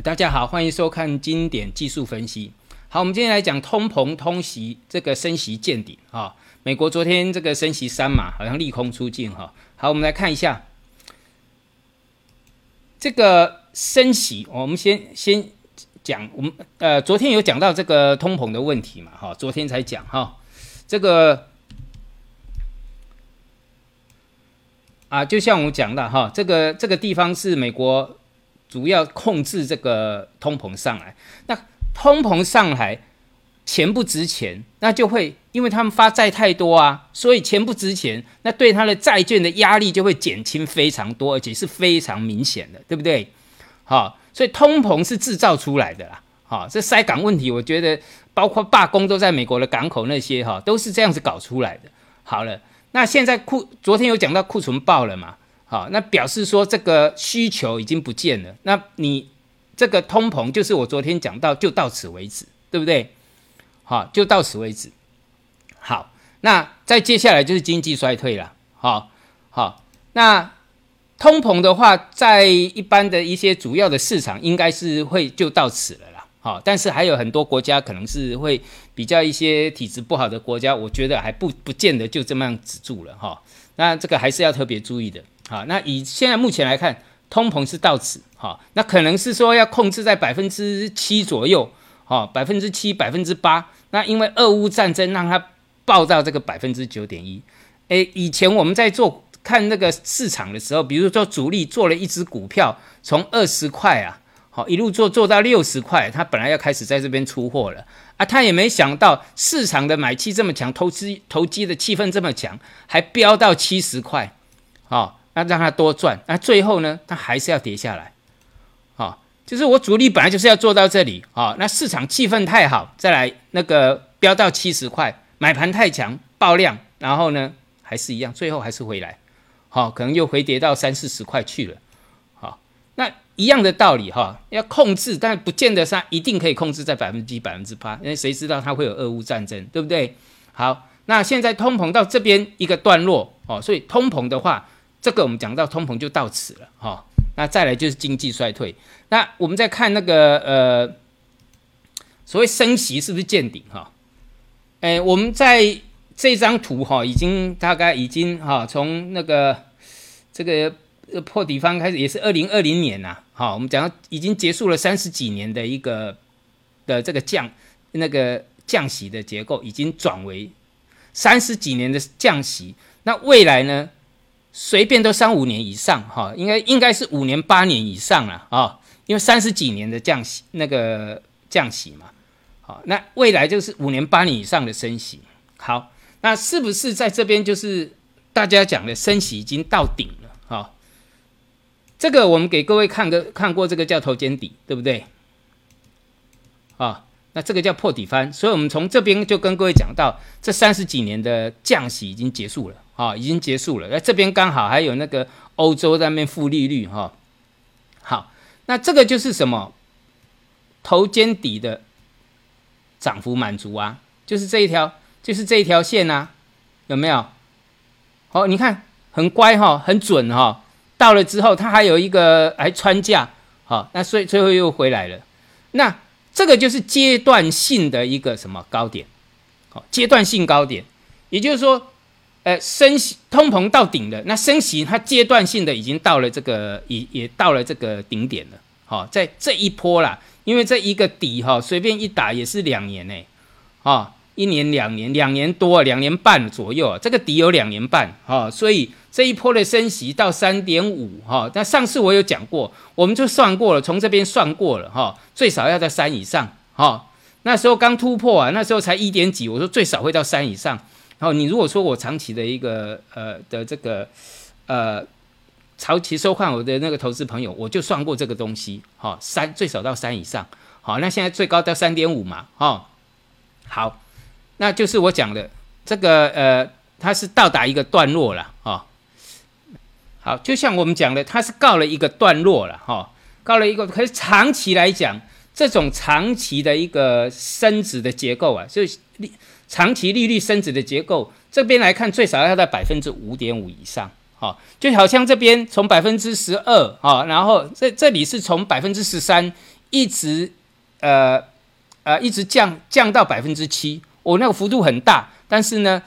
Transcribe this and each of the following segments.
大家好，欢迎收看经典技术分析。好，我们今天来讲通膨通息这个升息见顶哈。美国昨天这个升息三码，好像利空出尽哈。好，我们来看一下这个升息，我们先先讲我们呃昨天有讲到这个通膨的问题嘛哈，昨天才讲哈，这个啊就像我讲的哈，这个这个地方是美国。主要控制这个通膨上来，那通膨上来，钱不值钱，那就会因为他们发债太多啊，所以钱不值钱，那对他的债券的压力就会减轻非常多，而且是非常明显的，对不对？好，所以通膨是制造出来的啦。好，这塞港问题，我觉得包括罢工都在美国的港口那些哈，都是这样子搞出来的。好了，那现在库昨天有讲到库存爆了嘛？好，那表示说这个需求已经不见了。那你这个通膨就是我昨天讲到，就到此为止，对不对？好，就到此为止。好，那再接下来就是经济衰退了。好，好，那通膨的话，在一般的一些主要的市场，应该是会就到此了啦。好，但是还有很多国家可能是会比较一些体质不好的国家，我觉得还不不见得就这么样止住了哈。那这个还是要特别注意的。好，那以现在目前来看，通膨是到此，哈，那可能是说要控制在百分之七左右，哈，百分之七、百分之八。那因为俄乌战争让它爆到这个百分之九点一。诶，以前我们在做看那个市场的时候，比如说主力做了一只股票，从二十块啊，好一路做做到六十块，他本来要开始在这边出货了啊，他也没想到市场的买气这么强，投资投机的气氛这么强，还飙到七十块，好。那让它多赚，那最后呢，它还是要跌下来，好，就是我主力本来就是要做到这里，好，那市场气氛太好，再来那个飙到七十块，买盘太强爆量，然后呢，还是一样，最后还是回来，好，可能又回跌到三四十块去了，好，那一样的道理哈，要控制，但不见得它一定可以控制在百分之百分之八，因为谁知道它会有俄乌战争，对不对？好，那现在通膨到这边一个段落，哦，所以通膨的话。这个我们讲到通膨就到此了哈，那再来就是经济衰退。那我们再看那个呃，所谓升息是不是见顶哈？哎，我们在这张图哈，已经大概已经哈，从那个这个破底方开始，也是二零二零年呐，好，我们讲到已经结束了三十几年的一个的这个降那个降息的结构，已经转为三十几年的降息。那未来呢？随便都三五年以上哈，应该应该是五年八年以上了啊，因为三十几年的降息那个降息嘛，好，那未来就是五年八年以上的升息。好，那是不是在这边就是大家讲的升息已经到顶了？哈，这个我们给各位看个看过，这个叫头肩底，对不对？啊，那这个叫破底翻，所以我们从这边就跟各位讲到，这三十几年的降息已经结束了。啊，已经结束了。那这边刚好还有那个欧洲那边负利率哈。好，那这个就是什么？头肩底的涨幅满足啊，就是这一条，就是这一条线啊，有没有？好，你看很乖哈，很准哈。到了之后，它还有一个还穿价，好，那所以最后又回来了。那这个就是阶段性的一个什么高点？好，阶段性高点，也就是说。呃，升息通膨到顶了，那升息它阶段性的已经到了这个，也也到了这个顶点了。好，在这一波啦，因为这一个底哈，随便一打也是两年呢，啊，一年两年，两年多，两年半左右啊，这个底有两年半哈，所以这一波的升息到三点五哈，那上次我有讲过，我们就算过了，从这边算过了哈，最少要在三以上哈，那时候刚突破啊，那时候才一点几，我说最少会到三以上。然后你如果说我长期的一个呃的这个呃长期收看我的那个投资朋友，我就算过这个东西，哈，三最少到三以上，好，那现在最高到三点五嘛，哈，好，那就是我讲的这个呃，它是到达一个段落了，哈，好，就像我们讲的，它是告了一个段落了，哈，告了一个，可是长期来讲，这种长期的一个升值的结构啊，就利。长期利率升值的结构，这边来看最少要在百分之五点五以上，哈，就好像这边从百分之十二，哈，然后这这里是从百分之十三一直呃呃一直降降到百分之七，我那个幅度很大，但是呢，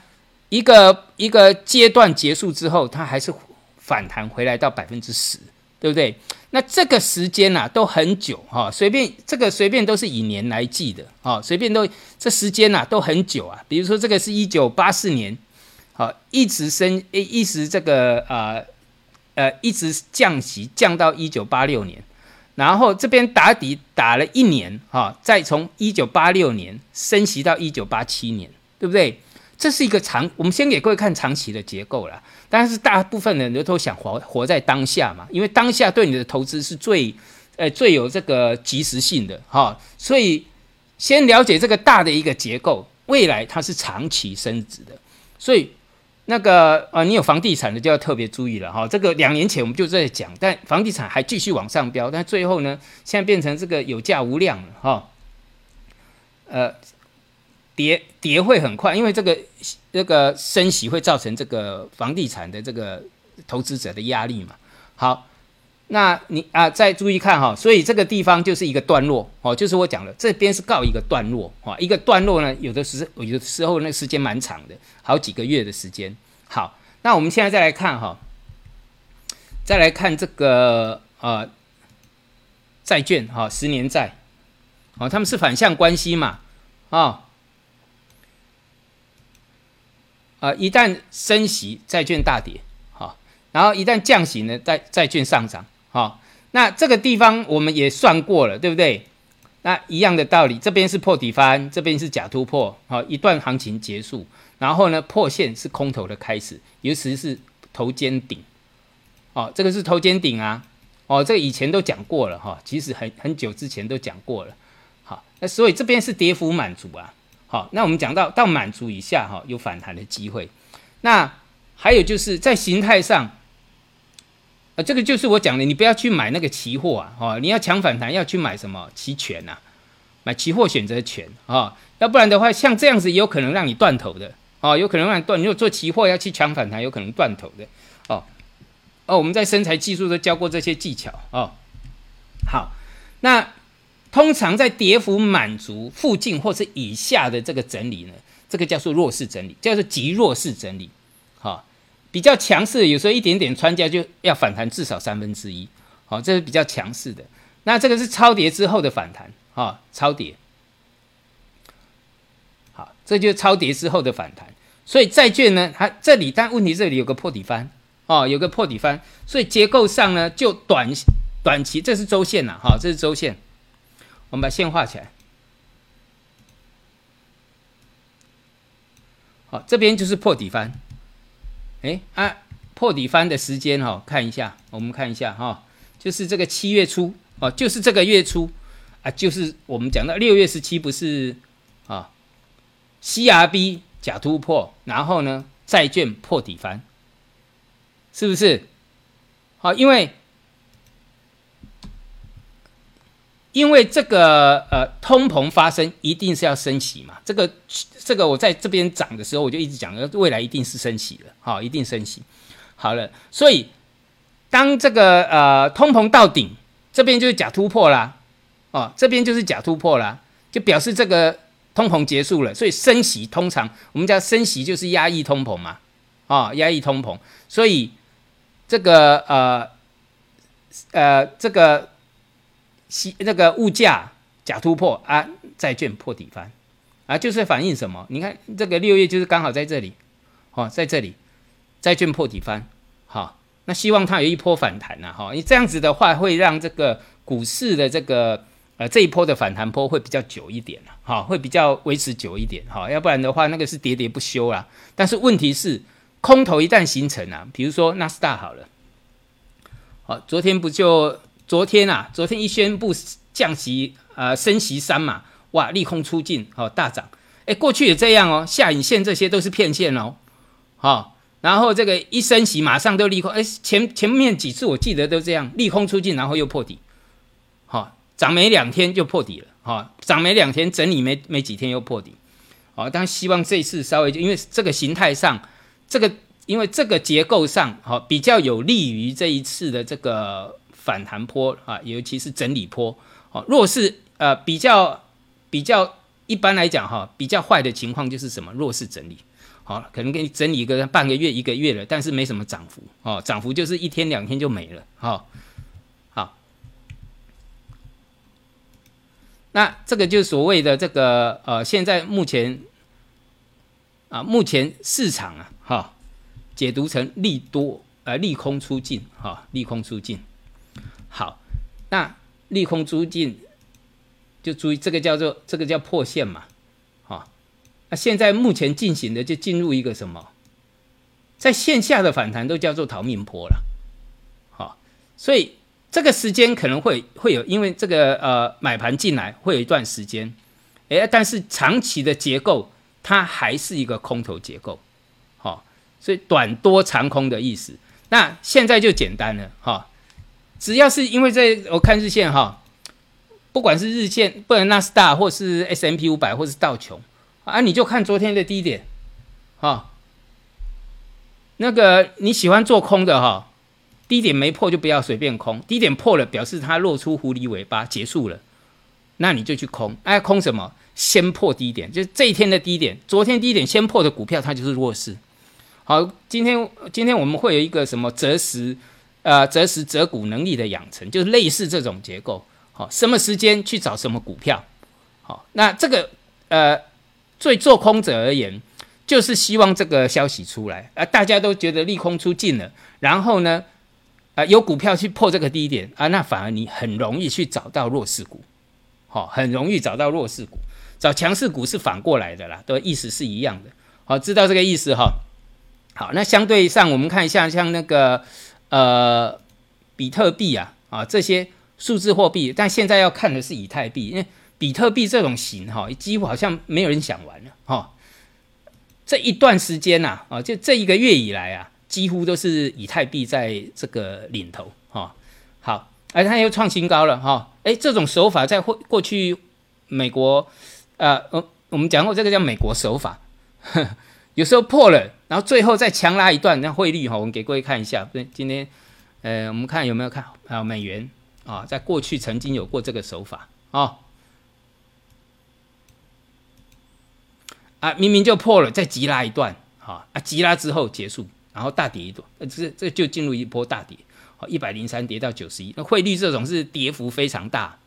一个一个阶段结束之后，它还是反弹回来到百分之十，对不对？那这个时间呐都很久哈，随便这个随便都是以年来计的啊，随便都这时间呐都很久啊。比如说这个是一九八四年，好一直升一一直这个啊呃一直降息降到一九八六年，然后这边打底打了一年哈，再从一九八六年升息到一九八七年，对不对？这是一个长，我们先给各位看长期的结构了。但是大部分的人都想活活在当下嘛，因为当下对你的投资是最，呃，最有这个及时性的哈。所以先了解这个大的一个结构，未来它是长期升值的。所以那个啊，你有房地产的就要特别注意了哈。这个两年前我们就在讲，但房地产还继续往上飙，但最后呢，现在变成这个有价无量了哈。呃。跌跌会很快，因为这个这个升息会造成这个房地产的这个投资者的压力嘛。好，那你啊再注意看哈，所以这个地方就是一个段落哦，就是我讲了，这边是告一个段落啊，一个段落呢，有的时有的时候那时间蛮长的，好几个月的时间。好，那我们现在再来看哈，再来看这个呃债券哈，十年债，哦，他们是反向关系嘛，啊。啊，一旦升息，债券大跌，好，然后一旦降息呢，债债券上涨，好，那这个地方我们也算过了，对不对？那一样的道理，这边是破底翻，这边是假突破，好，一段行情结束，然后呢破线是空头的开始，尤其是头肩顶，哦，这个是头肩顶啊，哦，这以前都讲过了哈，其实很很久之前都讲过了，好，那所以这边是跌幅满足啊。好，那我们讲到到满足以下哈，有反弹的机会。那还有就是在形态上，呃，这个就是我讲的，你不要去买那个期货啊，哦，你要抢反弹要去买什么期权呐？买期货选择权啊，要不然的话，像这样子有可能让你断头的哦，有可能让你断。如果做期货要去抢反弹，有可能断头的哦。哦，我们在身材技术都教过这些技巧哦。好，那。通常在跌幅满足附近或是以下的这个整理呢，这个叫做弱势整理，叫做极弱势整理。好，比较强势，有时候一点点穿价就要反弹至少三分之一。好，这是比较强势的。那这个是超跌之后的反弹。哈，超跌。好，这就是超跌之后的反弹。所以债券呢，它这里但问题这里有个破底翻。哦，有个破底翻，所以结构上呢，就短短期这是周线呐。哈，这是周线。我们把线画起来，好，这边就是破底翻，哎啊，破底翻的时间哈，看一下，我们看一下哈，就是这个七月初哦，就是这个月初啊，就是我们讲到六月十七不是啊，CRB 假突破，然后呢，债券破底翻，是不是？好，因为。因为这个呃通膨发生一定是要升息嘛，这个这个我在这边涨的时候我就一直讲，未来一定是升息了，好，一定升息。好了，所以当这个呃通膨到顶，这边就是假突破啦，哦，这边就是假突破啦，就表示这个通膨结束了，所以升息通常我们叫升息就是压抑通膨嘛，啊，压抑通膨，所以这个呃呃这个。西那个物价假突破啊，债券破底翻啊，就是反映什么？你看这个六月就是刚好在这里，哦，在这里债券破底翻，好，那希望它有一波反弹呐，哈，你这样子的话会让这个股市的这个呃这一波的反弹波会比较久一点了，哈，会比较维持久一点，哈，要不然的话那个是喋喋不休啦。但是问题是空头一旦形成啊，比如说纳斯达好了，好，昨天不就？昨天啊，昨天一宣布降息，呃，升息三嘛，哇，利空出尽，好大涨。哎，过去也这样哦，下影线这些都是骗线哦，好，然后这个一升息马上就利空，哎，前前面几次我记得都这样，利空出尽，然后又破底，好，涨没两天就破底了，好，涨没两天整理没没几天又破底，好，但希望这次稍微因为这个形态上，这个因为这个结构上，好比较有利于这一次的这个。反弹坡啊，尤其是整理坡。好，弱势呃比较比较一般来讲哈，比较坏的情况就是什么？弱势整理，好，可能给你整理个半个月一个月了，但是没什么涨幅。哦，涨幅就是一天两天就没了，哈，好，那这个就是所谓的这个呃，现在目前啊，目前市场啊，哈，解读成利多呃利空出尽，哈，利空出尽，好，那。利空出尽，就注意这个叫做这个叫破线嘛，好，那现在目前进行的就进入一个什么，在线下的反弹都叫做逃命坡了，好，所以这个时间可能会会有，因为这个呃买盘进来会有一段时间，哎，但是长期的结构它还是一个空头结构，好，所以短多长空的意思，那现在就简单了，哈。只要是因为在，我看日线哈，不管是日线，不管纳斯达或是 S M P 五百或是道琼啊，你就看昨天的低点，哈，那个你喜欢做空的哈，低点没破就不要随便空，低点破了表示它露出狐狸尾巴结束了，那你就去空，哎，空什么？先破低点，就是这一天的低点，昨天低点先破的股票它就是弱势。好，今天今天我们会有一个什么择时？呃，择时择股能力的养成，就是类似这种结构。好，什么时间去找什么股票？好，那这个呃，对做空者而言，就是希望这个消息出来，啊，大家都觉得利空出尽了，然后呢，啊，有股票去破这个低点啊，那反而你很容易去找到弱势股，好，很容易找到弱势股，找强势股是反过来的啦，都意思是一样的。好，知道这个意思哈。好，那相对上我们看一下，像那个。呃，比特币啊，啊这些数字货币，但现在要看的是以太币，因为比特币这种型哈，几乎好像没有人想玩了哈。这一段时间呐，啊，就这一个月以来啊，几乎都是以太币在这个领头哈。好，而它又创新高了哈。哎，这种手法在过过去美国，呃，我我们讲过这个叫美国手法，有时候破了。然后最后再强拉一段，那汇率哈，我们给各位看一下。对，今天，呃，我们看有没有看啊？美元啊，在过去曾经有过这个手法啊，啊，明明就破了，再急拉一段，哈啊，急拉之后结束，然后大跌一段，呃这这就进入一波大跌，好，一百零三跌到九十一，那汇率这种是跌幅非常大，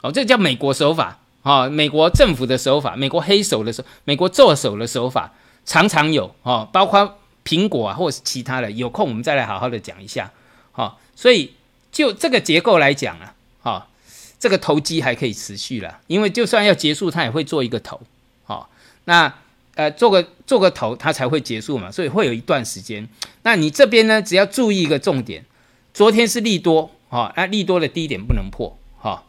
哦，这叫美国手法啊，美国政府的手法，美国黑手的手，美国做手的手法。常常有哦，包括苹果啊，或者是其他的，有空我们再来好好的讲一下，哈。所以就这个结构来讲啊，哈，这个投机还可以持续了，因为就算要结束，它也会做一个头，好，那呃做个做个头，它才会结束嘛，所以会有一段时间。那你这边呢，只要注意一个重点，昨天是利多，哈，那利多的低点不能破，哈。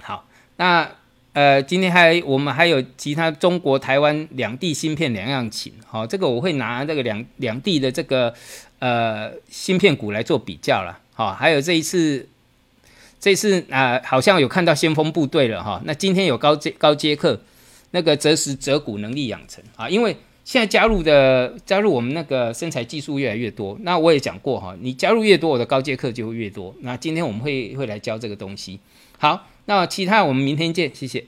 好，那。呃，今天还我们还有其他中国台湾两地芯片两样情，好，这个我会拿这个两两地的这个呃芯片股来做比较了，好，还有这一次这次啊，好像有看到先锋部队了哈，那今天有高阶高阶课那个择时择股能力养成啊，因为现在加入的加入我们那个生材技术越来越多，那我也讲过哈，你加入越多，我的高阶课就会越多，那今天我们会会来教这个东西，好。那其他我们明天见，谢谢。